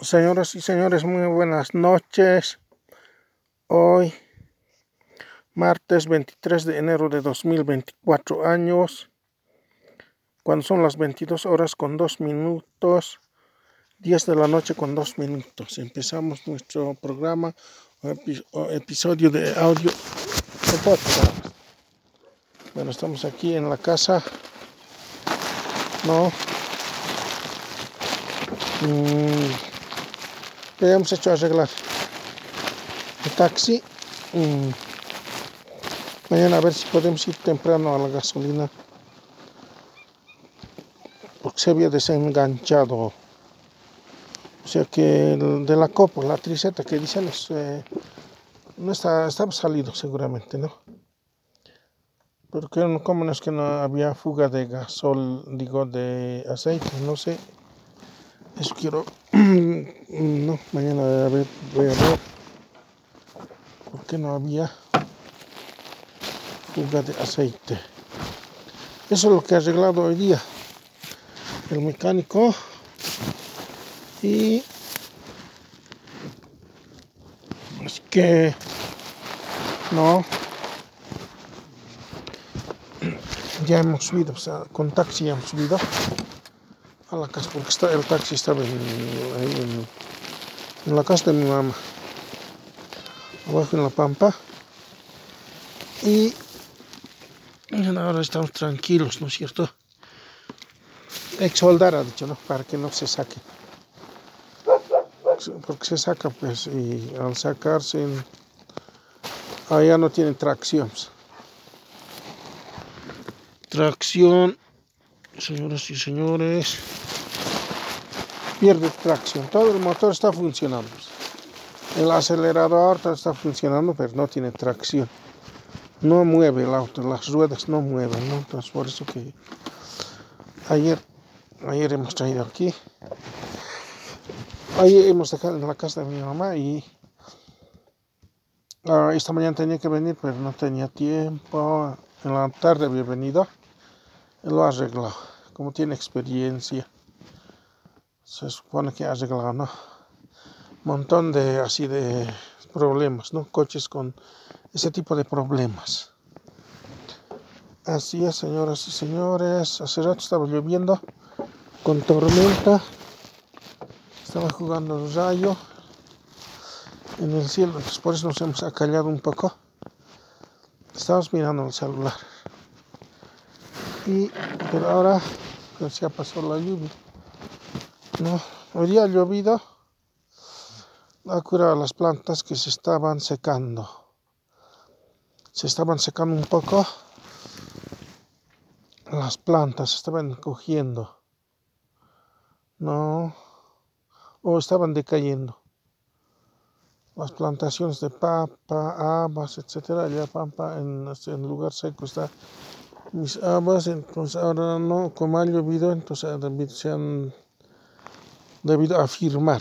Señoras y señores, muy buenas noches. Hoy, martes 23 de enero de 2024 años, cuando son las 22 horas con 2 minutos, 10 de la noche con 2 minutos. Empezamos nuestro programa o episodio de audio. Bueno, estamos aquí en la casa. No, Mm, hemos hecho arreglar el taxi. Mañana a ver si podemos ir temprano a la gasolina. Porque se había desenganchado. O sea que el de la copa, la triceta que dicen, eh, no está, estaba salido seguramente, ¿no? Porque como no es que no había fuga de gasol, digo, de aceite, no sé. Eso quiero. no, mañana a ver, voy a ver. ¿Por qué no había fuga de aceite? Eso es lo que ha arreglado hoy día el mecánico. Y es que no ya hemos subido, o sea, con taxi hemos subido a la casa, porque está, el taxi estaba en, en, la casa de mi mamá, abajo en la pampa. Y, ahora estamos tranquilos, ¿no es cierto? Exoldar ha dicho, ¿no? Para que no se saque. Porque se saca, pues, y al sacarse, allá no tienen tracción. Tracción, señoras y señores pierde tracción. Todo el motor está funcionando. El acelerador está funcionando, pero no tiene tracción. No mueve el auto, las ruedas no mueven. Entonces, por eso que ayer, ayer hemos traído aquí. Ayer hemos dejado en la casa de mi mamá y ah, esta mañana tenía que venir, pero no tenía tiempo. En la tarde había venido. Él lo ha arreglado, como tiene experiencia se supone que ha arreglado, ¿no? montón de así de problemas, ¿no? Coches con ese tipo de problemas. Así es, señoras y señores. Hace rato estaba lloviendo con tormenta. Estaba jugando el rayo en el cielo, entonces por eso nos hemos acallado un poco. Estamos mirando el celular. Y pero ahora pues, ya pasó la lluvia. No, hoy día ha llovido, ha curado las plantas que se estaban secando. Se estaban secando un poco. Las plantas estaban cogiendo. No, o estaban decayendo. Las plantaciones de papa, habas, etcétera, ya pampa en, en lugar seco está mis habas, entonces ahora no, como ha llovido, entonces se han debido a firmar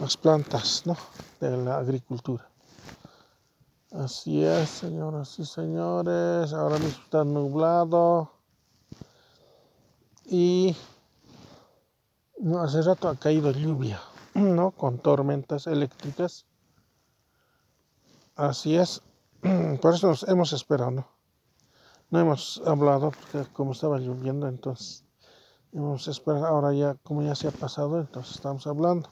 las plantas ¿no? de la agricultura. Así es, señoras y señores. Ahora mismo está nublado. Y hace rato ha caído lluvia, ¿no? Con tormentas eléctricas. Así es. Por eso nos hemos esperado, ¿no? No hemos hablado porque como estaba lloviendo, entonces Vamos a esperar ahora ya, como ya se ha pasado, entonces estamos hablando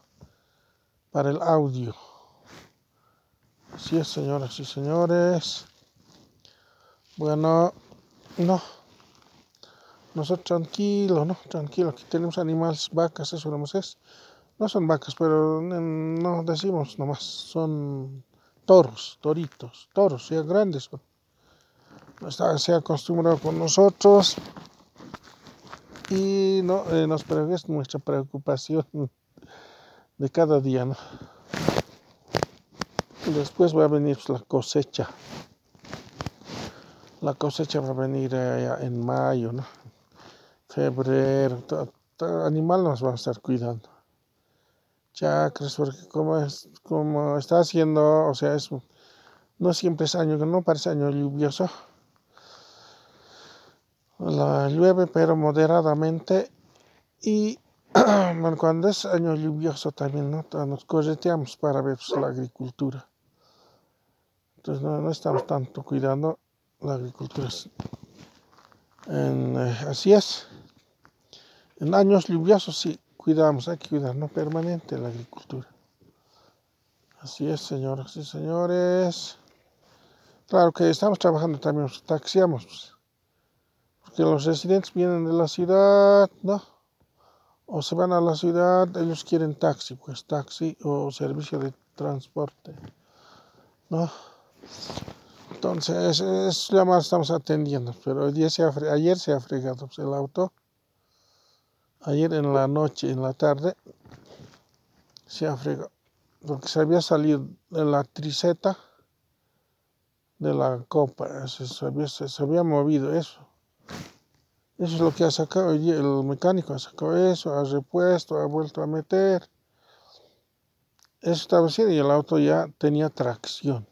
para el audio. Así es, señoras y señores. Bueno, no. Nosotros tranquilo, ¿no? Tranquilo. Aquí tenemos animales, vacas, eso no es. No son vacas, pero no decimos nomás. Son toros, toritos, toros, ya grandes. Se ha acostumbrado con nosotros y no, eh, nos es nuestra preocupación de cada día, ¿no? Después va a venir la cosecha. La cosecha va a venir en mayo, ¿no? Febrero, animal nos va a estar cuidando. Chacras, porque como, es, como está haciendo, o sea, es, no siempre es año, no parece año lluvioso. La llueve, pero moderadamente. Y cuando es año lluvioso también, ¿no? Nos correteamos para ver pues, la agricultura. Entonces no, estamos tanto cuidando la agricultura. Eh, así es. En años lluviosos sí cuidamos, hay que cuidar, no permanente la agricultura. Así es, señoras y señores. Claro que estamos trabajando también, taxiamos, pues, porque los residentes vienen de la ciudad, ¿no? O se van a la ciudad, ellos quieren taxi, pues taxi o servicio de transporte, ¿no? Entonces, es lo más estamos atendiendo. Pero día se ayer se ha fregado el auto. Ayer en la noche, en la tarde, se ha fregado. Porque se había salido de la triceta de la copa. Se, había, se, había movido eso. Eso es lo que ha sacado. El mecánico ha sacado eso, ha repuesto, ha vuelto a meter. Eso estaba haciendo y el auto ya tenía tracción.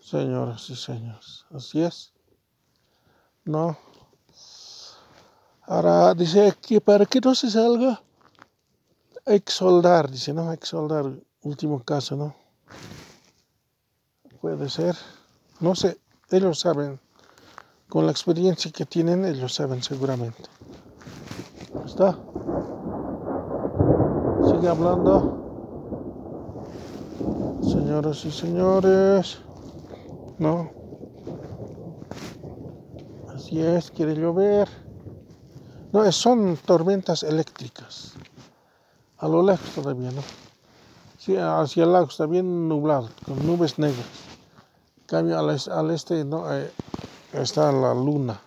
Señoras y señores, así es. No. Ahora dice que para que no se salga, hay que dice, no, hay último caso, ¿no? Puede ser, no sé, ellos saben, con la experiencia que tienen, ellos saben seguramente. ¿Está? Sigue hablando. Señoras y señores. ¿no? Así es, quiere llover. No, son tormentas eléctricas. A lo lejos todavía, ¿no? Sí, hacia el lago está bien nublado, con nubes negras. cambio al, este, ¿no? Eh, está la luna.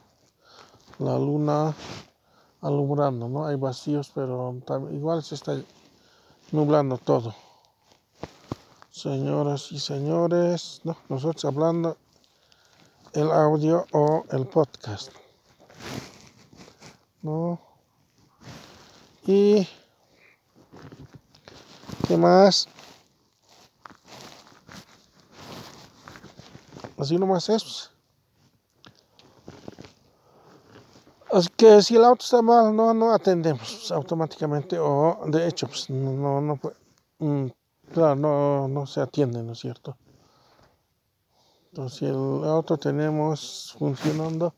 La luna alumbrando, ¿no? Hay vacíos, pero igual se está nublando todo. Señoras y señores, no, nosotros hablando el audio o el podcast. ¿No? Y ¿qué más? Así nomás es. Así que si el auto está mal, no, no atendemos automáticamente o de hecho, pues no, no, no Claro, no, no se atiende, ¿no es cierto? Entonces, si el auto tenemos funcionando,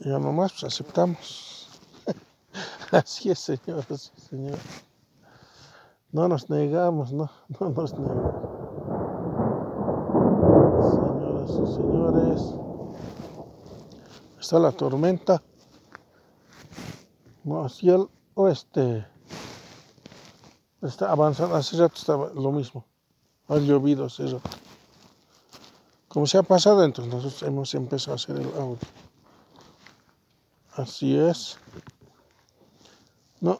ya nomás pues aceptamos. Así es, señoras y señores. No nos negamos, no, no nos negamos. Señoras y señores, está la tormenta hacia el oeste. Está avanzando, hace rato estaba lo mismo. Ha llovido hace rato. Como se ha pasado, entonces nosotros hemos empezado a hacer el audio. Así es. No.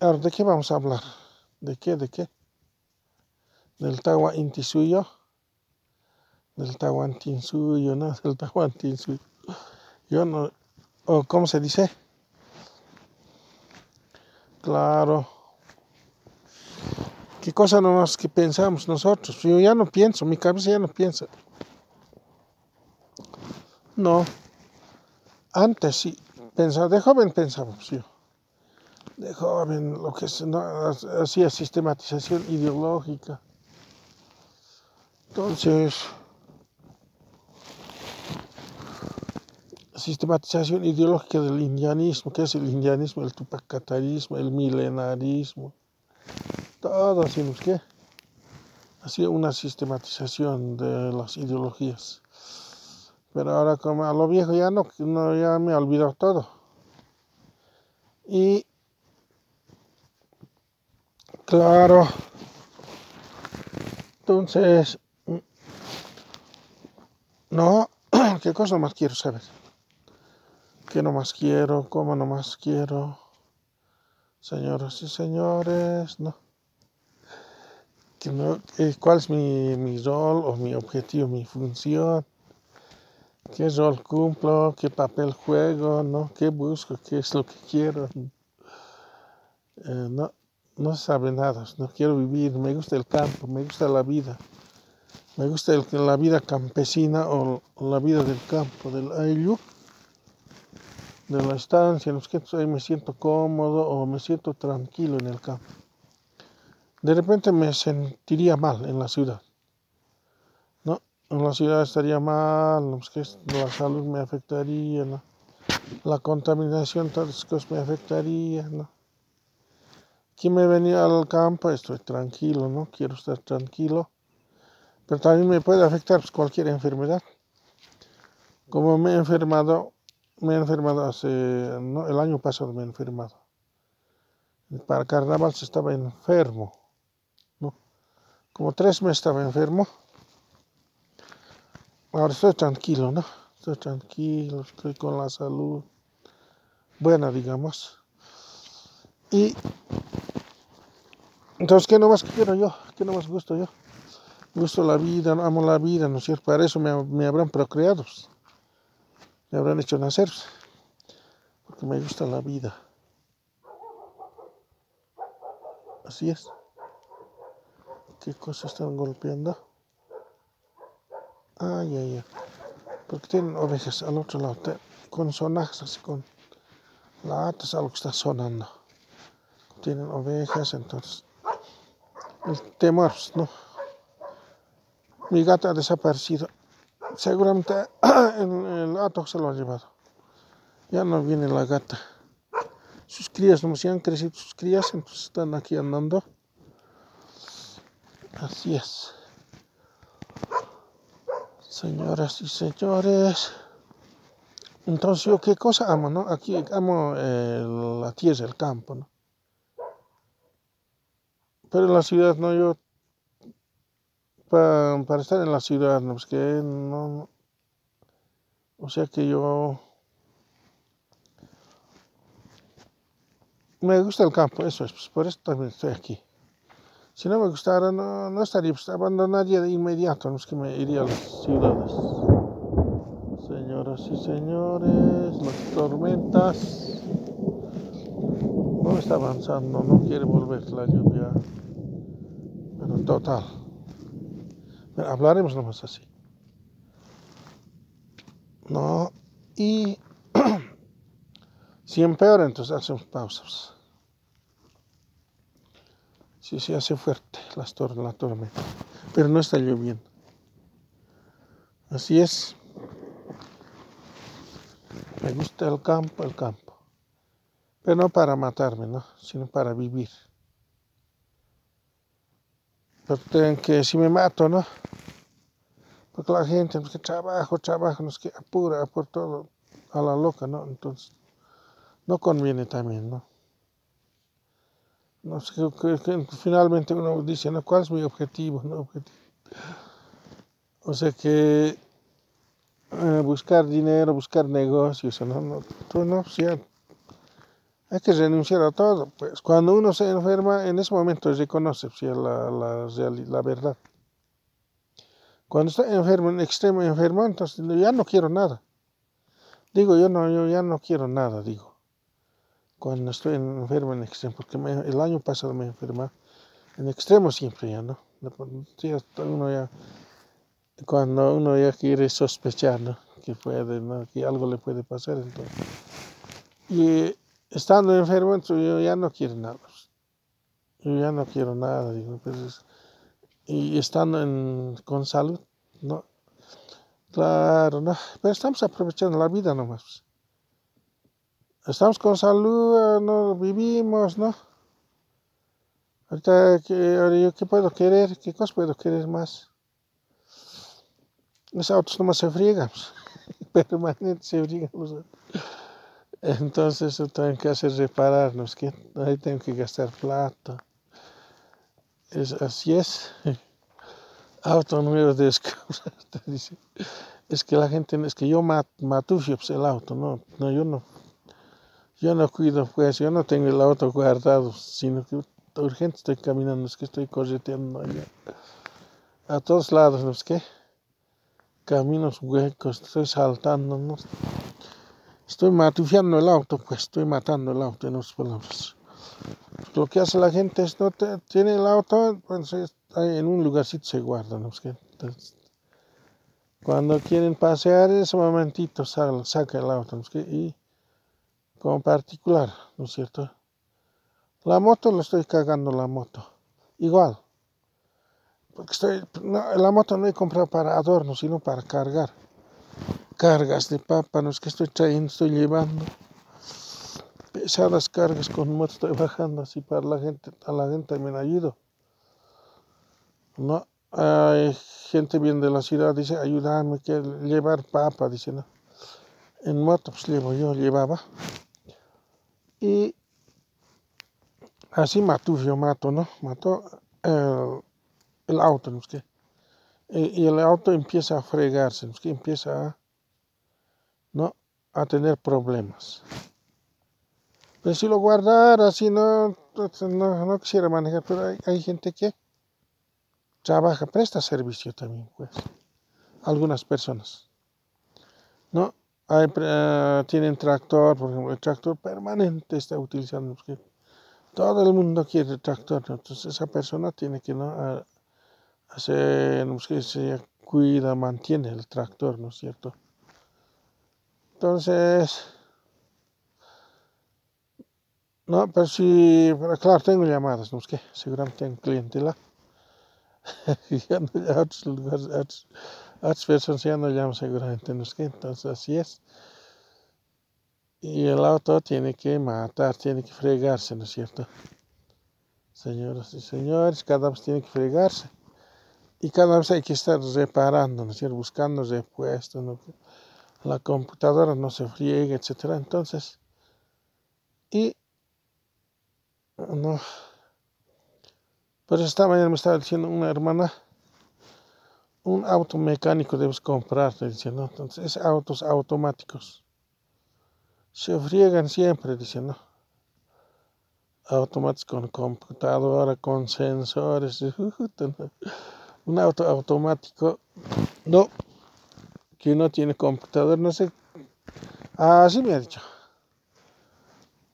Ahora, ¿de qué vamos a hablar? ¿De qué? ¿De qué? Del Tawa Intisuyo. Del Tahuantinsuyo, ¿no? Del Tahuantinsuyo. Yo no. ¿O cómo se dice? Claro. ¿Qué cosa más que pensamos nosotros? Yo ya no pienso, mi cabeza ya no piensa. No. Antes sí, pensaba, de joven pensábamos yo. De joven, lo que hacía sistematización ideológica. Entonces, sistematización ideológica del indianismo, ¿qué es el indianismo? El tupacatarismo, el milenarismo todo así, ¿qué? Así una sistematización de las ideologías. Pero ahora como a lo viejo ya no, no ya me he olvidado todo. Y claro, entonces, no, ¿qué cosa más quiero saber? ¿Qué no más quiero? ¿Cómo no más quiero? Señoras y señores, ¿no? ¿Cuál es mi, mi rol o mi objetivo, mi función? ¿Qué rol cumplo? ¿Qué papel juego? ¿no? ¿Qué busco? ¿Qué es lo que quiero? Eh, no, no sabe nada. No quiero vivir. Me gusta el campo, me gusta la vida. Me gusta la vida campesina o la vida del campo, del ayllu, de la estancia. En los que ahí me siento cómodo o me siento tranquilo en el campo. De repente me sentiría mal en la ciudad. ¿no? En la ciudad estaría mal, que la salud me afectaría, ¿no? la contaminación, todas cosas me afectarían. ¿no? Aquí me venía al campo, estoy tranquilo, ¿no? Quiero estar tranquilo. Pero también me puede afectar pues, cualquier enfermedad. Como me he enfermado, me he enfermado hace, ¿no? el año pasado me he enfermado. Para carnaval se estaba enfermo. Como tres meses estaba enfermo. Ahora estoy tranquilo, ¿no? Estoy tranquilo, estoy con la salud buena, digamos. Y entonces, ¿qué no más quiero yo? ¿Qué no más gusto yo? Gusto la vida, amo la vida, ¿no es cierto? Para eso me, me habrán procreado. Me habrán hecho nacer, pues. porque me gusta la vida. Así es. ¿Qué cosas están golpeando? Ay, ay, ay. Porque tienen ovejas al otro lado, con sonajas, así con latas, algo que está sonando. Tienen ovejas, entonces. El temor, ¿no? Mi gata ha desaparecido. Seguramente el, el se lo ha llevado. Ya no viene la gata. Sus crías, no se han crecido sus crías, entonces están aquí andando. Así es. Señoras y señores. Entonces, ¿yo qué cosa amo, no? Aquí amo la tierra, el campo, ¿no? Pero en la ciudad, no, yo. Para, estar en la ciudad, no, pues que no. O sea que yo. Me gusta el campo, eso es, pues por eso también estoy aquí. Si no me gustara, no, no estaría, pues abandonaría de inmediato, no es que me iría a las ciudades. Señoras y señores, las tormentas. No está avanzando, no quiere volver la lluvia. Pero total. Hablaremos nomás así. No, y si empeora, entonces hacemos pausas si se hace fuerte la tormenta, pero no está lloviendo. Así es. Me gusta el campo, el campo. Pero no para matarme, ¿no? Sino para vivir. Que si me mato, ¿no? Porque la gente, pues que trabajo, trabajo, nos que apura por todo a la loca, ¿no? Entonces, no conviene también, ¿no? No sé, finalmente uno dice, ¿no? ¿cuál es mi objetivo? O sea que eh, buscar dinero, buscar negocios, ¿no? no, tú no hay que renunciar a todo. Pues cuando uno se enferma, en ese momento reconoce la, la, la verdad. Cuando está enfermo, en extremo enfermo, entonces ya no quiero nada. Digo, yo no, yo ya no quiero nada, digo cuando estoy enfermo en extremo, porque el año pasado me enfermé en extremo siempre ya, ¿no? Uno ya, cuando uno ya quiere sospechar, ¿no? Que puede, ¿no? Que algo le puede pasar, entonces. Y estando enfermo, entonces yo ya no quiero nada. Yo ya no quiero nada, digo, pues, y estando con salud, ¿no? Claro, ¿no? Pero estamos aprovechando la vida nomás estamos con salud, no vivimos, ¿no? Ahorita, ¿qué, qué puedo querer? ¿Qué cosa puedo querer más? Los autos nomás se friegan, pues. permanentemente se friegan. Entonces, tengo que hacer repararnos, que ahí tengo que gastar plata. Es, así es. Auto nuevo de dice. es que la gente, es que yo mat, pues, el auto, no, no, yo no, yo no cuido, pues, yo no tengo el auto guardado, sino que urgente estoy caminando, es que estoy correteando allá, a todos lados, ¿no es que? Caminos huecos, estoy saltando, ¿no? Estoy matufiando el auto, pues, estoy matando el auto, en otras palabras. Lo que hace la gente es, no te, tiene el auto, pues, en un lugarcito se guarda, ¿no? Entonces, cuando quieren pasear, ese momentito saca el auto, y como particular, ¿no es cierto? La moto lo estoy cagando la moto, igual. Porque estoy, la moto no he comprado para adorno, sino para cargar. Cargas de papa, no es que estoy trayendo, estoy llevando. Pesadas cargas con moto estoy bajando así para la gente, a la gente me ayudo. No, hay gente bien de la ciudad, dice, ayudarme, que llevar papa, dice. En moto, pues llevo yo, llevaba. Y así mató, yo mato, ¿no? Mató el, el auto, ¿no? Que, y, el auto empieza a fregarse, ¿no? Empieza a, ¿no? a tener problemas. Pero si lo guardara así, no, no, no quisiera manejar, pero hay, hay gente que trabaja, presta servicio también, pues. Algunas personas. ¿No? Hay, uh, tienen tractor, por ejemplo, el tractor permanente está utilizando. Todo el mundo quiere tractor, entonces esa persona tiene que ¿no? hacer, no sé, se cuida, mantiene el tractor, ¿no es cierto? Entonces, no, pero sí, pero claro, tengo llamadas, ¿no es que? Seguramente tengo clientela ya no, ya otros lugares, otros, otras personas ya no llaman seguramente, ¿no es que? Entonces así es. Y el auto tiene que matar, tiene que fregarse, ¿no es cierto? Señoras y señores, cada vez tiene que fregarse. Y cada vez hay que estar reparando, ¿no es cierto? Buscando repuestos, ¿no? La computadora no se friegue, etc. Entonces, y no, pero esta mañana me estaba diciendo una hermana, un auto mecánico debes comprar, dice, ¿no? Entonces, autos automáticos. Se friegan siempre, dice, ¿no? Automáticos con computadora, con sensores. Un auto automático, no, que no tiene computador, no sé. Así me ha dicho.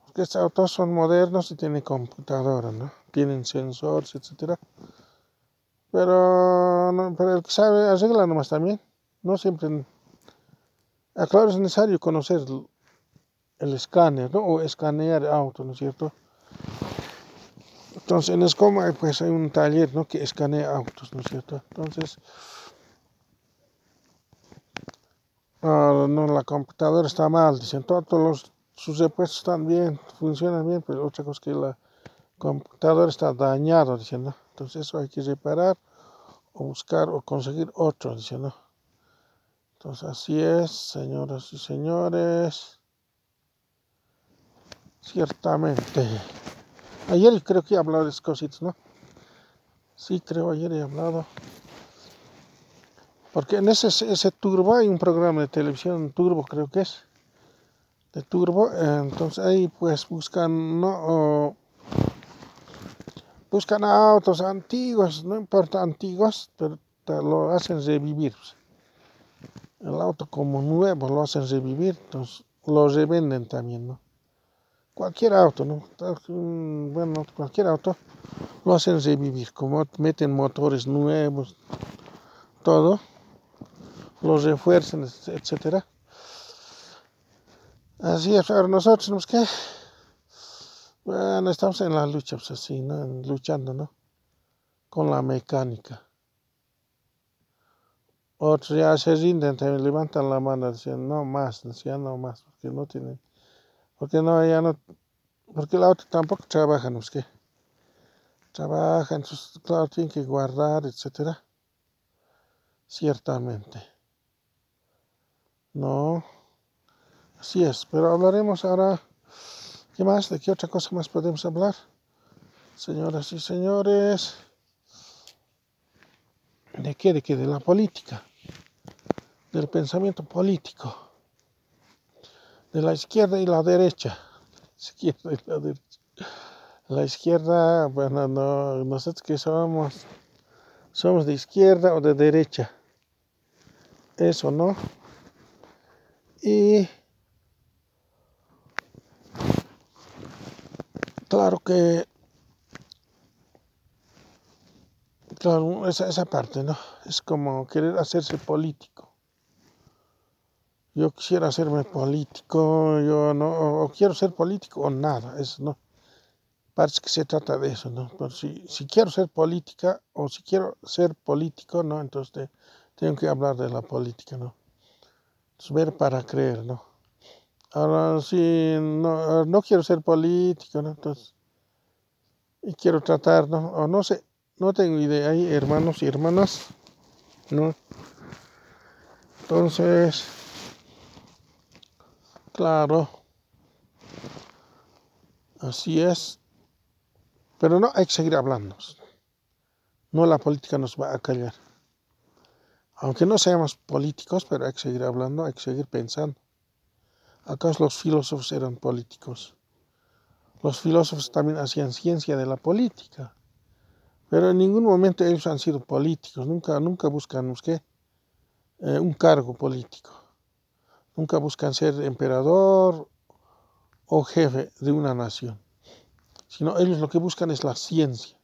Porque estos autos son modernos y tienen computadora, ¿no? tienen sensores, etcétera. Pero, no, pero el que sabe arregla nomás también. No siempre. Ah, claro, es necesario conocer el, escáner, ¿no? O escanear auto, ¿no es cierto? Entonces, en Escoma, pues hay un taller, ¿no? Que escanea autos, ¿no es cierto? Entonces, no, la computadora está mal, dicen, todos los, sus repuestos están bien, funcionan bien, pero otra cosa que la computador está dañado, diciendo. Entonces eso hay que reparar o buscar o conseguir otro, diciendo. Entonces así es, señoras y señores. Ciertamente. Ayer creo que he hablado de esas cositas, ¿no? Sí, creo ayer he hablado. Porque en ese, ese Turbo hay un programa de televisión, Turbo creo que es, de Turbo, entonces ahí pues buscan, ¿no? buscan autos antiguos, no importa antiguos, pero lo hacen revivir. El auto como nuevo lo hacen revivir, entonces lo revenden también, ¿no? Cualquier auto, ¿no? Bueno, cualquier auto lo hacen revivir, como meten motores nuevos, todo, los refuerzan, etcétera. Así es, ahora nosotros nos que bueno, estamos en la lucha, pues así, ¿no? Luchando, ¿no? Con la mecánica. Otros ya se rinden, también levantan la mano, dicen, no más, decían no más, porque no tienen, porque no, ya no, porque el auto tampoco trabaja, ¿no es que? Trabajan, claro, tienen que guardar, etcétera. Ciertamente. No, así es, pero hablaremos ahora ¿Qué más? ¿De qué otra cosa más podemos hablar? Señoras y señores. ¿De qué? ¿De qué? De la política. del pensamiento político, de la izquierda y la derecha. Izquierda y la derecha. La izquierda, bueno, no, nosotros que somos, somos de izquierda o de derecha. Eso, ¿no? Y claro que, claro, esa, esa parte, ¿no? Es como querer hacerse político. Yo quisiera hacerme político, yo no, o quiero ser político o nada, eso no. Parece que se trata de eso, ¿no? Pero si, si quiero ser política o si quiero ser político, ¿no? Entonces tengo que hablar de la política, ¿no? Ver para creer, ¿no? Ahora sí, no, no quiero ser político, ¿no? Entonces, y quiero tratar, ¿no? O no sé, no tengo idea, hay hermanos y hermanas, ¿no? Entonces, claro, así es, pero no, hay que seguir hablando, no la política nos va a callar. Aunque no seamos políticos, pero hay que seguir hablando, hay que seguir pensando. ¿Acaso los filósofos eran políticos? Los filósofos también hacían ciencia de la política, pero en ningún momento ellos han sido políticos, nunca, nunca buscan. Eh, un cargo político, nunca buscan ser emperador o jefe de una nación, sino ellos lo que buscan es la ciencia.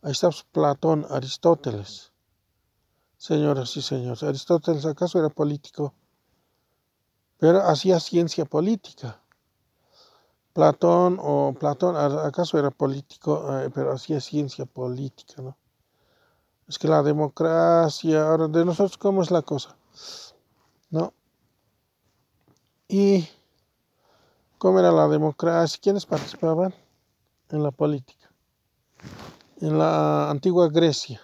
Ahí está Platón, Aristóteles Señoras y señores, Aristóteles acaso era político, pero hacía ciencia política. Platón o Platón acaso era político, eh, pero hacía ciencia política, ¿no? Es que la democracia, ahora de nosotros, ¿cómo es la cosa? ¿No? Y cómo era la democracia, quiénes participaban en la política. En la antigua Grecia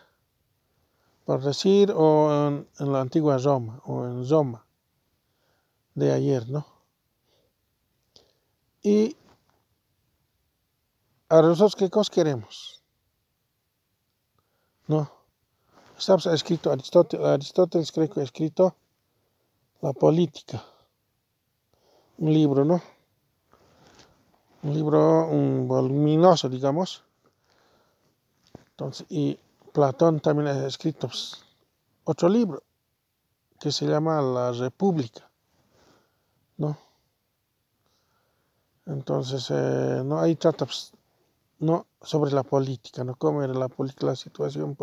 por decir, o en, la antigua Roma, o en Roma de ayer, ¿no? Y a nosotros, ¿qué cosa queremos? ¿No? Está escrito, Aristóteles, Aristóteles creo que ha escrito La Política, un libro, ¿no? Un libro un voluminoso, digamos. Entonces, y Platón también ha escrito otro libro que se llama La República, ¿no? Entonces, eh, no, ahí trata pues, no sobre la política, ¿no? Cómo era la la situación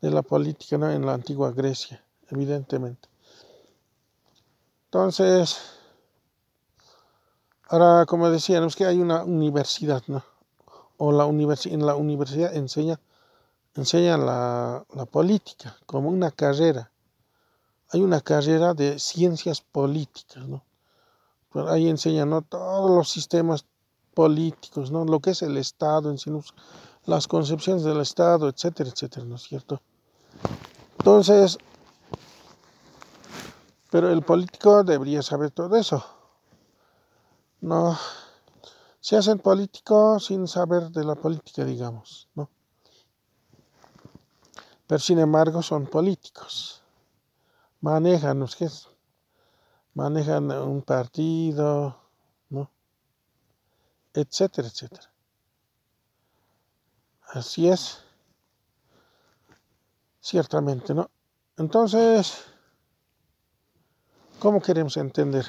de la política ¿no? en la antigua Grecia, evidentemente. Entonces, ahora, como decíamos, que hay una universidad, ¿no? O la universidad, en la universidad enseña enseñan la, política como una carrera. Hay una carrera de ciencias políticas, ¿no? ahí enseñan todos los sistemas políticos, ¿no? Lo que es el Estado en sí, las concepciones del Estado, etcétera, etcétera, ¿no es cierto? Entonces, pero el político debería saber todo eso. No, se hacen políticos sin saber de la política, digamos, ¿no? Pero sin embargo son políticos. Manejan, ¿qué Manejan un partido, ¿no? Etcétera, etcétera. Así es. Ciertamente, ¿no? Entonces, ¿cómo queremos entender?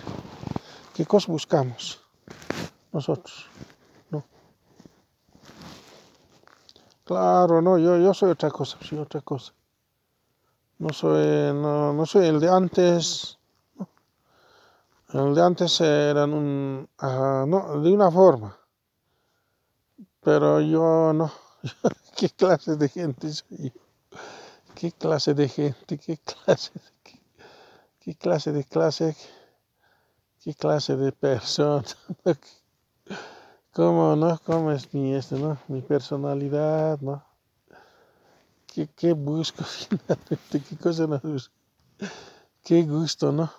¿Qué cosa buscamos nosotros? Claro, no, yo, yo soy otra cosa, soy otra cosa. No soy, no, no soy el de antes. El de antes eran un, ah, no, de una forma. Pero yo no. ¿Qué clase de gente soy yo? ¿Qué clase de gente? ¿Qué clase de, qué, qué clase de clase? ¿Qué clase de persona? ¿Cómo, no? ¿Cómo es mi, este, no? Mi personalidad, ¿no? ¿Qué, qué busco finalmente? ¿Qué cosa no busco? Qué gusto, ¿no?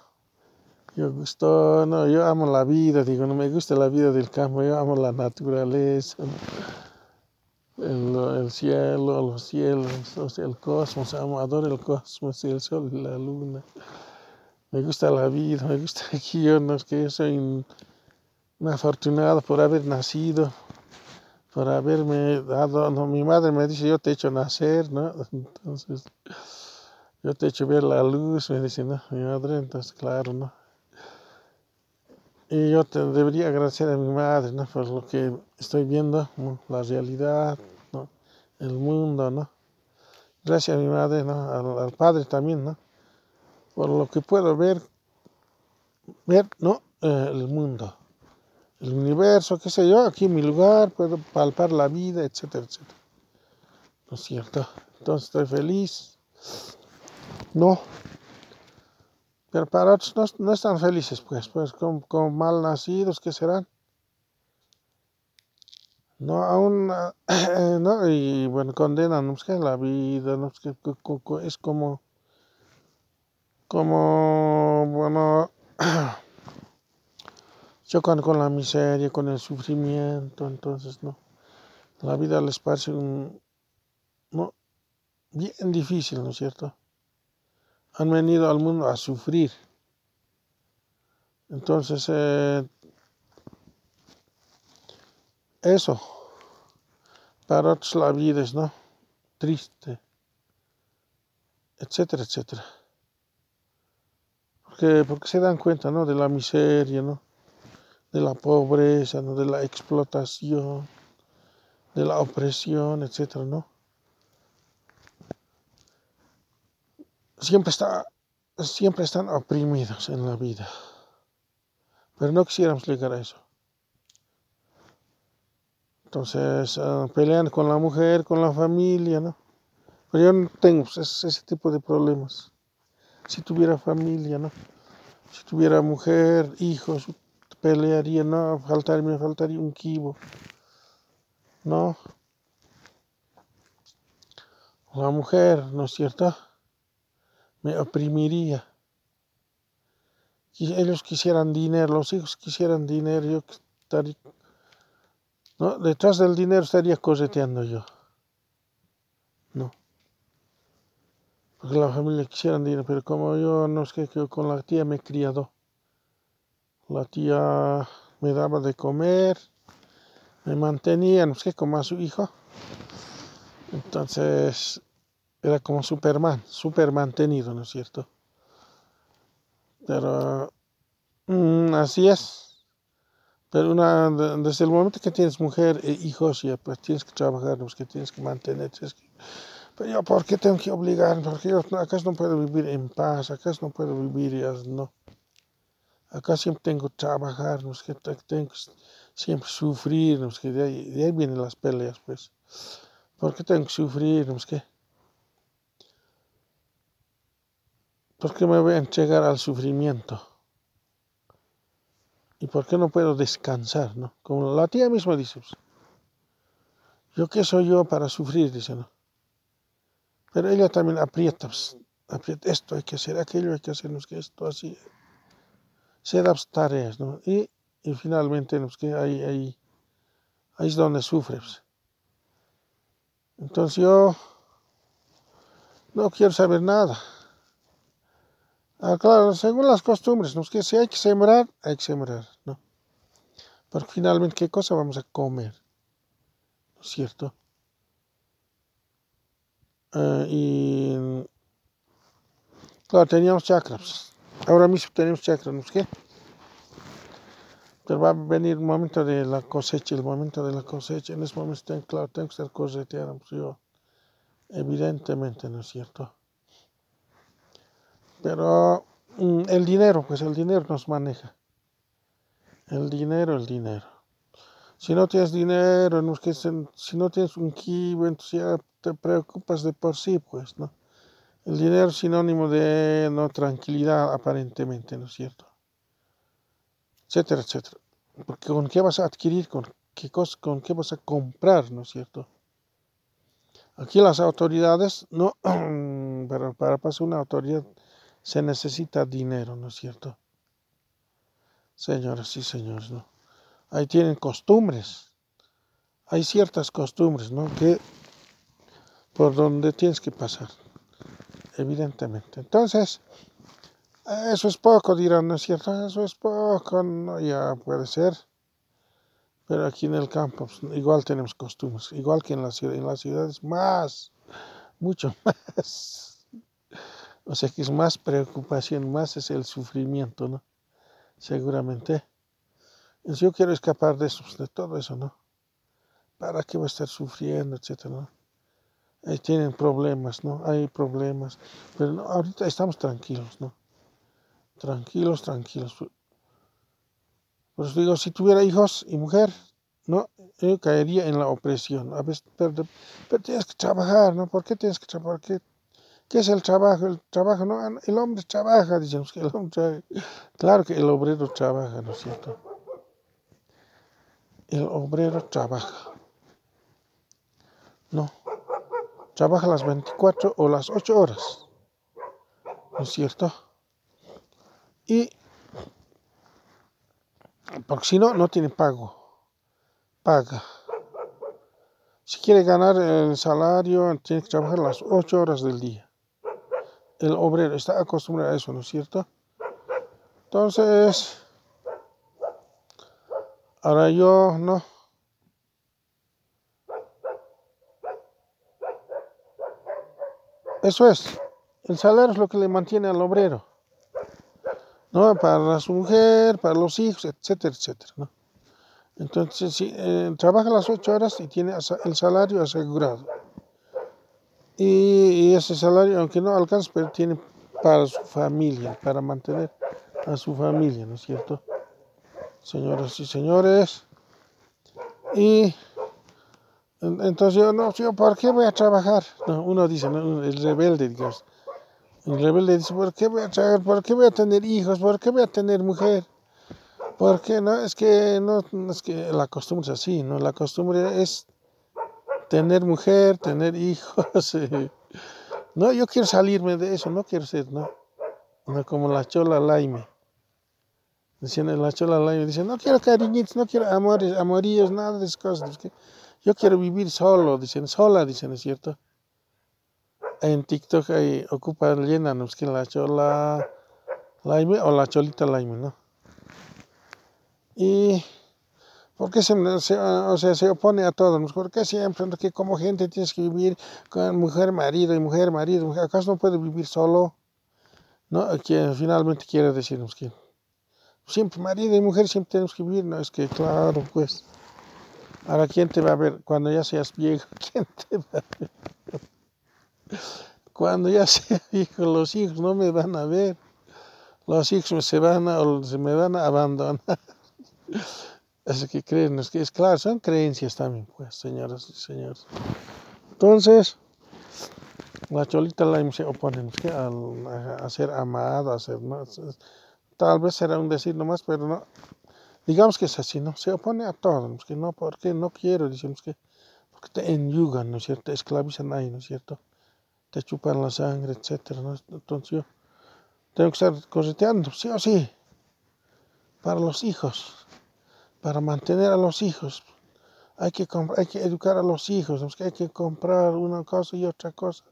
Yo gusto, no, yo amo la vida, digo, no me gusta la vida del campo, yo amo la naturaleza, el cielo, los cielos, o el cosmos, amo, adoro el cosmos, el sol y la luna. Me gusta la vida, me gusta aquí, yo no es que yo soy afortunado por haber nacido, por haberme dado, no, mi madre me dice, yo te he hecho nacer, ¿no? Entonces, yo te he hecho ver la luz, me dice, no, mi madre, entonces, claro, ¿no? Y yo te debería agradecer a mi madre, ¿no? Por lo que estoy viendo, la realidad, ¿no? El mundo, ¿no? Gracias a mi madre, ¿no? Al, padre también, ¿no? Por lo que puedo ver, ver, ¿no? Eh, el mundo, el universo, qué sé yo, aquí mi lugar, puedo palpar la vida, etcétera, etcétera. ¿No es cierto? Entonces estoy feliz. No, pero para otros no, están felices, pues, pues como, mal nacidos que serán. No, aún, no, y bueno, condenan, no, que la vida, no, que, es como, como, bueno, chocan con la miseria, con el sufrimiento, entonces, no, la vida les parece un, no, bien difícil, ¿no es cierto? han venido al mundo a sufrir. Entonces, eh, eso, para otros la vida es, ¿no? Triste, etcétera, etcétera. Porque, porque se dan cuenta, ¿no? De la miseria, ¿no? De la pobreza, ¿no? De la explotación, de la opresión, etcétera, ¿no? siempre, está, siempre están oprimidos en la vida. Pero no quisiéramos llegar a eso. Entonces, ah, pelean con la mujer, con la familia, ¿no? Pero yo no tengo ese, ese, tipo de problemas. Si tuviera familia, ¿no? Si tuviera mujer, hijos, pelearía, ¿no? Faltaría, me faltaría un kibo. ¿No? La mujer, ¿no es cierto? me oprimiría. Ellos quisieran dinero, los hijos quisieran dinero, yo estaría, ¿no? detrás del dinero estaría correteando yo. No. Porque la familia quisiera dinero, pero como yo no es que, con la tía me he criado. La tía me daba de comer, me mantenía, no sé, como a su hijo. Entonces, era como Superman, super mantenido, ¿no es cierto? Pero mm, así es. Pero una, desde el momento que tienes mujer e hijos, ya pues tienes que trabajar, pues, que tienes que mantener. pero yo, ¿por qué tengo que obligar? Porque yo acaso no puedo vivir en paz, acaso no puedo vivir, ya, no. Acá siempre tengo que trabajar, no tengo que siempre sufrir, no que de ahí, de ahí vienen las peleas, pues. ¿Por qué tengo que sufrir? No que ¿Por qué me voy a entregar al sufrimiento? ¿Y por qué no puedo descansar? ¿no? Como la tía misma dice, pues, ¿yo qué soy yo para sufrir? Dice, ¿no? Pero ella también aprieta, pues, aprieta, esto hay que hacer, aquello hay que hacer, que esto así. Se da tareas, ¿no? Y, y finalmente, ¿no? que ahí, ahí, ahí es donde sufres. Pues. Entonces yo no quiero saber nada. Ah, claro, según las costumbres, ¿no? que si hay que sembrar, hay que sembrar, ¿no? Porque finalmente, ¿qué cosa vamos a comer? ¿No es cierto? Ah, y claro, teníamos chakras. Ahora mismo tenemos chakras, ¿no qué? Pero va a venir el momento de la cosecha, el momento de la cosecha. En ese momento, claro, tengo que estar coseteando, pues yo, evidentemente, ¿no es cierto? Pero mm, el dinero, pues el dinero nos maneja. El dinero, el dinero. Si no tienes dinero, si no tienes un kibo, entonces ya te preocupas de por sí, pues, ¿no? El dinero es sinónimo de no tranquilidad, aparentemente, ¿no es cierto? Etcétera, etcétera. Porque con qué vas a adquirir, con qué, cosa, con qué vas a comprar, ¿no es cierto? Aquí las autoridades, no, pero para pasar una autoridad se necesita dinero, ¿no es cierto? Señoras y señores, ¿no? Ahí tienen costumbres. Hay ciertas costumbres, ¿no? Que por donde tienes que pasar, evidentemente. Entonces, eso es poco, dirán, ¿no es cierto? Eso es poco, no, ya puede ser. Pero aquí en el campo pues, igual tenemos costumbres, igual que en la ciudad, en las ciudades más, mucho más. O sea que es más preocupación, más es el sufrimiento, ¿no? Seguramente. yo quiero escapar de eso, de todo eso, ¿no? ¿Para qué voy a estar sufriendo, etcétera, ¿no? Tienen problemas, ¿no? Hay problemas. Pero ahorita estamos tranquilos, ¿no? Tranquilos, tranquilos. Por eso digo, si tuviera hijos y mujer, no, yo caería en la opresión. A veces, pero, tienes que trabajar, ¿no? ¿Por qué tienes que trabajar? ¿Qué, ¿Qué, es el trabajo? El trabajo, no, el hombre trabaja, dicen que el hombre Claro que el obrero trabaja, ¿no es cierto? El obrero trabaja. No, trabaja las 24 o las 8 horas, ¿no es cierto? Y porque si no, no tiene pago. Paga. Si quiere ganar el salario, tiene que trabajar las ocho horas del día. El obrero está acostumbrado a eso, ¿no es cierto? Entonces, ahora yo no. Eso es. El salario es lo que le mantiene al obrero. ¿no? Para su mujer, para los hijos, etcétera, etcétera, ¿no? Entonces, si eh, trabaja las ocho horas y tiene el salario asegurado. Y, ese salario, aunque no alcanza, pero tiene para su familia, para mantener a su familia, ¿no es cierto? Señoras y señores. Y entonces yo, no, yo, ¿por qué voy a trabajar? No, uno dice, ¿no? el rebelde, digamos. El rebelde dice, ¿por qué voy a traer, por qué voy a tener hijos? ¿Por qué voy a tener mujer? ¿Por qué no? Es que no, es que la costumbre es así, ¿no? La costumbre es tener mujer, tener hijos. Eh. No, yo quiero salirme de eso, no quiero ser, ¿no? no como la chola laime. Dicen la chola laime, dice, no quiero cariñitos, no quiero amores, amoríos, nada de esas cosas. Yo quiero vivir solo, dicen, sola, dicen, ¿es cierto? en TikTok ahí ocupa llena, ¿no? Es que la chola Laime o la cholita Laime, ¿no? Y ¿por qué se, o sea, se opone a todo? ¿Por qué siempre que como gente tienes que vivir con mujer, marido y mujer, marido? ¿Acaso no puede vivir solo? ¿No? Que finalmente quiere decirnos que siempre marido y mujer siempre tenemos que vivir, ¿no? Es que claro, pues. Ahora, ¿quién te va a ver cuando ya seas viejo? ¿Quién te va a ver? Cuando ya sea hijo, los hijos no me van a ver. Los hijos se, van a, se me van a abandonar. Así que creen, es que es claro, son creencias también, pues, señoras y señores. Entonces, la cholita la se opone a, ser amado, a ser más. Tal vez será un decir nomás, pero no. Digamos que es así, ¿no? Se opone a todo, que no, porque no quiero, decimos que, porque te enyugan, ¿no es cierto? Te esclavizan ahí, ¿no es cierto? te chupan la sangre, etcétera. Entonces yo tengo que estar correteando, sí o sí, para los hijos, para mantener a los hijos. Hay que, hay que educar a los hijos, hay que comprar una cosa y otra cosa.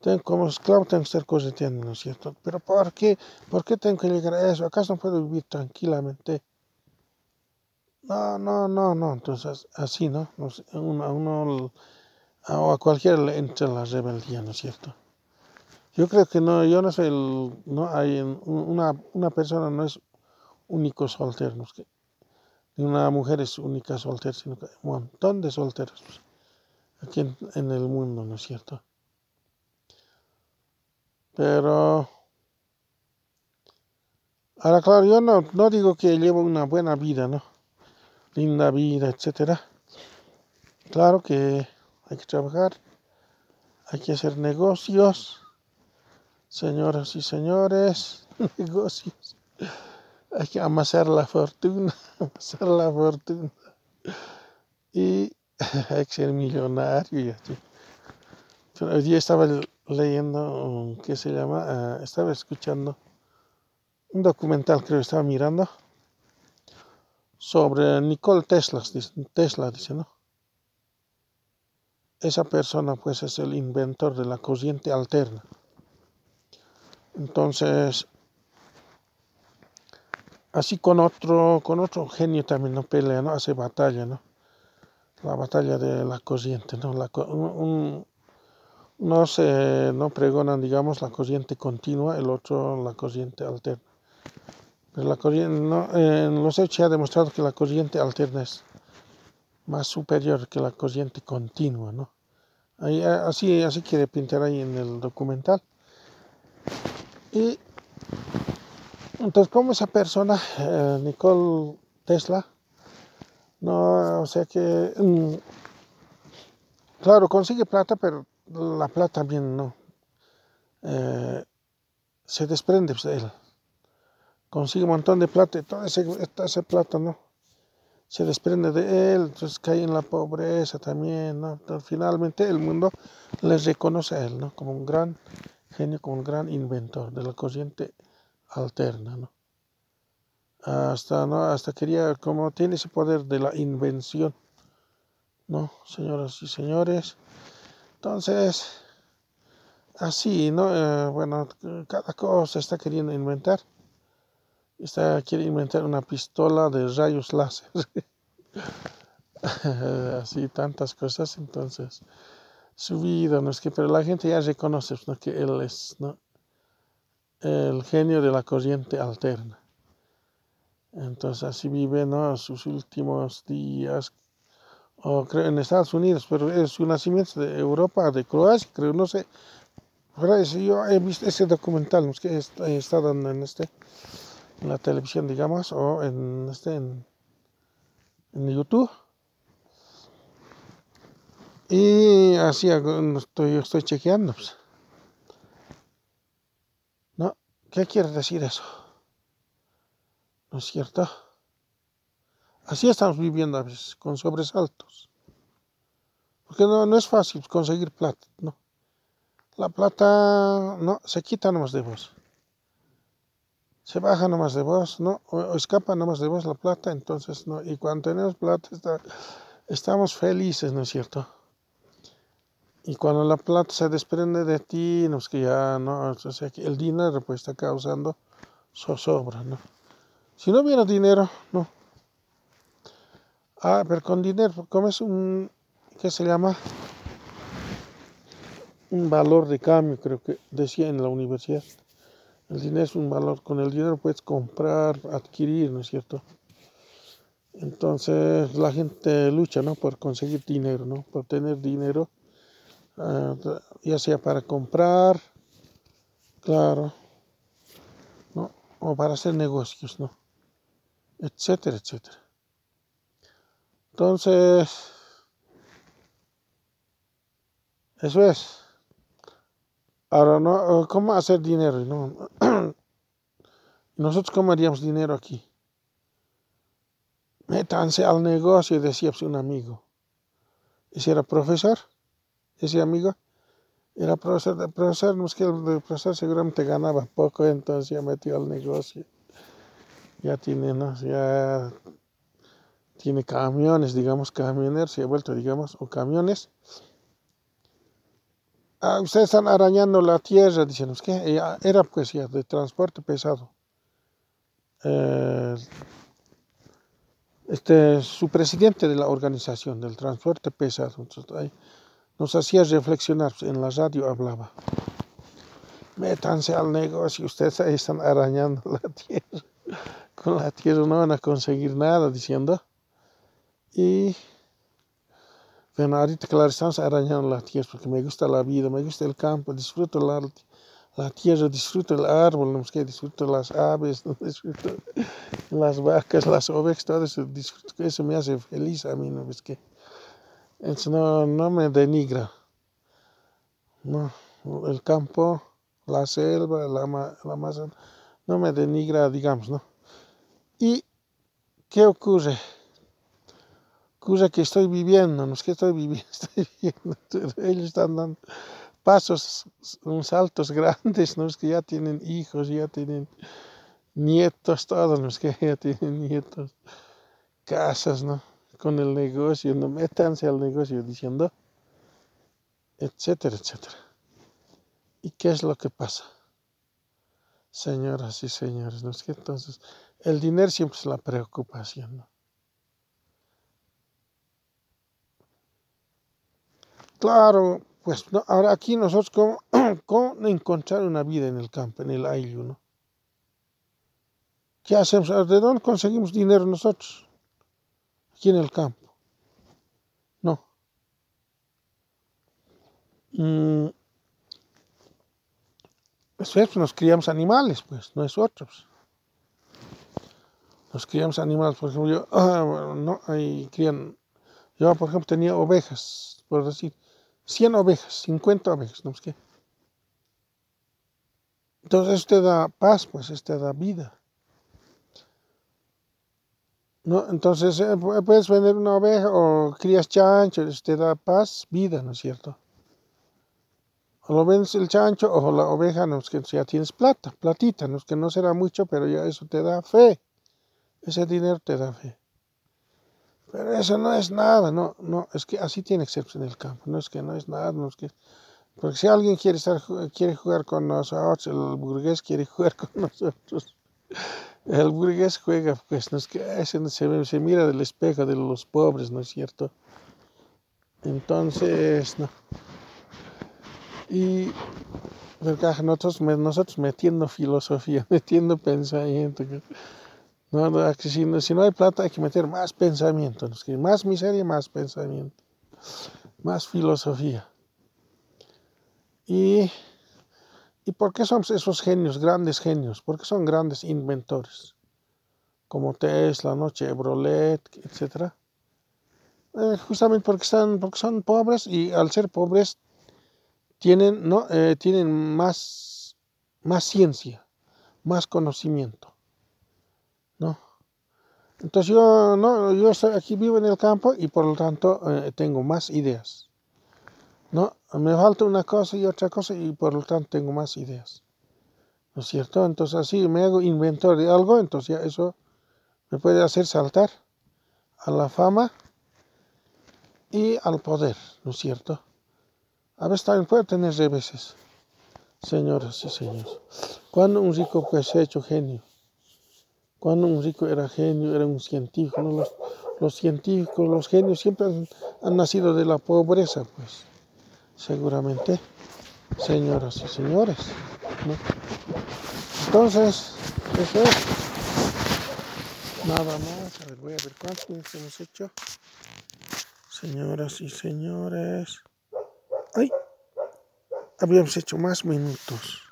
Tengo, como esclavo tengo que estar correteando, ¿no es cierto? Pero ¿por qué? ¿Por qué tengo que llegar a eso? ¿Acaso no puedo vivir tranquilamente? No, no, no, no. Entonces, así, ¿no? Uno, uno o a cualquiera le entra la rebeldía, ¿no es cierto? Yo creo que no, yo no soy el, no hay una, una persona no es único soltero, ¿no? es que una mujer es única soltera, sino que hay un montón de solteros aquí en, el mundo, ¿no es cierto? Pero ahora claro, yo no, no digo que llevo una buena vida, ¿no? Linda vida, etcétera. Claro que hay que trabajar, hay que hacer negocios, señoras y señores, negocios. Hay que amasar la fortuna, amasar la fortuna. Y hay que ser millonario y así. Pero hoy día estaba leyendo, ¿qué se llama? Ah, estaba escuchando un documental, creo que estaba mirando, sobre Nicole Tesla, Tesla dice, ¿no? esa persona pues es el inventor de la corriente alterna. Entonces, así con otro, con otro genio también no pelea, ¿no? Hace batalla, ¿no? La batalla de la corriente, ¿no? No se no pregonan, digamos, la corriente continua, el otro la corriente alterna. Pero la corriente, no, en los hechos ha demostrado que la corriente alterna es más superior que la corriente continua, ¿no? Así, así quiere pintar ahí en el documental. Y entonces, como esa persona, eh, Nicole Tesla, no, o sea que, mm, claro, consigue plata, pero la plata también no. Eh, se desprende pues, de él. Consigue un montón de plata y toda esa plata, ¿no? Se desprende de él, entonces cae en la pobreza también, ¿no? finalmente el mundo le reconoce a él, ¿no? Como un gran genio como un gran inventor de la corriente alterna, ¿no? Hasta, ¿no? Hasta quería, como tiene ese poder de la invención, ¿no? Señoras y señores. Entonces, así, ¿no? Eh, bueno, cada cosa está queriendo inventar. Está, quiere inventar una pistola de rayos láser. así, tantas cosas, entonces su vida, ¿no? es que, pero la gente ya reconoce ¿no? que él es ¿no? el genio de la corriente alterna. Entonces así vive ¿no? sus últimos días, o creo en Estados Unidos, pero es su nacimiento de Europa, de Croacia, creo, no sé. Yo he visto ese documental que he estado en, este, en la televisión, digamos, o en, este, en, en YouTube. Y así estoy, estoy chequeando. Pues. ¿No? ¿Qué quiere decir eso? ¿No es cierto? Así estamos viviendo a veces, con sobresaltos. Porque no, no es fácil conseguir plata, ¿no? La plata, no, se quita nomás de vos. Se baja nomás de vos, ¿no? O, escapa nomás de vos la plata, entonces, ¿no? Y cuando tenemos plata, estamos felices, ¿no es cierto? Y cuando la plata se desprende de ti, no es que ya, ¿no? O sea, el dinero pues está causando zozobra, ¿no? Si no hubiera dinero, no. Ah, pero con dinero, como es un, ¿qué se llama? Un valor de cambio, creo que decía en la universidad. El dinero es un valor, con el dinero puedes comprar, adquirir, ¿no es cierto? Entonces la gente lucha, ¿no? Por conseguir dinero, ¿no? Por tener dinero Ah, ya sea para comprar, claro, ¿no? o para hacer negocios, ¿no? etcétera, etcétera. Entonces, eso es. Ahora, ¿no? ¿cómo hacer dinero? ¿no? Nosotros, ¿cómo haríamos dinero aquí? Métanse al negocio, decía pues, un amigo. Ese era profesor ese amigo era profesor, de profesor, no es que el profesor seguramente ganaba poco, entonces ya metió al negocio. Ya tiene, ¿no? Ya tiene camiones, digamos, camioneros, se ha vuelto, digamos, o camiones. Ah, ustedes están arañando la tierra, dicen, que era pues ya de transporte pesado. Eh, este, su presidente de la organización del transporte pesado. Entonces, nos hacía reflexionar, pues, en la radio hablaba. Métanse al negocio, ustedes ahí están arañando la tierra. Con la tierra no van a conseguir nada, diciendo. Y bueno, ahorita claro, estamos arañando la tierra porque me gusta la vida, me gusta el campo, disfruto la, tierra, disfruto el árbol, no que disfruto las aves, disfruto las vacas, las ovejas, todo eso, disfruto, eso me hace feliz a mí, ¿no ves que? Eso no, no me denigra. No, el campo, la selva, la, la masa, no me denigra, digamos, ¿no? ¿Y qué ocurre? Ocurre que estoy viviendo, no es que estoy viviendo, estoy viviendo. Ellos están dando pasos, unos saltos grandes, no es que ya tienen hijos, ya tienen nietos, todos los que ya tienen nietos, casas, ¿no? con el negocio, no métanse al negocio diciendo, etcétera, etcétera. ¿Y qué es lo que pasa? Señoras y señores, ¿no es que entonces el dinero siempre es la preocupación, ¿no? Claro, pues no, ahora aquí nosotros, ¿cómo, ¿cómo, encontrar una vida en el campo, en el aire, ¿no? ¿Qué hacemos? ¿De dónde conseguimos dinero nosotros? Aquí en el campo. No. Mm. Pues nos criamos animales, pues, nosotros. Nos criamos animales, por ejemplo, yo, ah, no, ahí crían, yo por ejemplo tenía ovejas, por decir, 100 ovejas, 50 ovejas, ¿no es qué? Entonces te da paz, pues, esto da vida. ¿No? Entonces eh, puedes vender una oveja o crías chanchos, te da paz, vida, ¿no es cierto? O lo vendes el chancho o la oveja, no es que ya tienes plata, platita, no es que no será mucho, pero ya eso te da fe. Ese dinero te da fe. Pero eso no es nada, no, no, es que así tiene que en el campo, no es que no es nada, no es que... Porque si alguien quiere, estar, quiere jugar con nosotros, el burgués quiere jugar con nosotros. El burgués juega, pues, no es que se, se mira del espejo de los pobres, ¿no es cierto? Entonces, no. Y nosotros, nosotros metiendo filosofía, metiendo pensamiento. No, si, no hay plata hay que meter más pensamiento, más miseria, más pensamiento, más filosofía. Y, ¿Y por qué son esos genios, grandes genios? Porque son grandes inventores, como Tesla, ¿no? Chevrolet, etc. Eh, justamente porque, están, porque son pobres y al ser pobres tienen, ¿no? Eh, tienen más, más ciencia, más conocimiento. Entonces yo, no, yo aquí vivo en el campo y por lo tanto eh, tengo más ideas. ¿no? Me falta una cosa y otra cosa y por lo tanto tengo más ideas. ¿No es cierto? Entonces así me hago inventor de algo, entonces ya eso me puede hacer saltar a la fama y al poder, ¿no es cierto? A veces también puede tener reveses, señoras y señores. Cuando un rico pues se ha hecho genio, cuando un rico era genio, era un científico, los, científicos, los genios siempre han, nacido de la pobreza, pues, seguramente, señoras y señores. Entonces, eso es. Nada más, a ver, voy a ver cuántos hemos hecho. Señoras y señores. ¡Ay! Habíamos hecho más minutos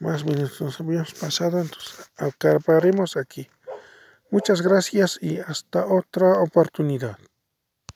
más minutos habíamos pasado, entonces acabaremos aquí. Muchas gracias y hasta otra oportunidad.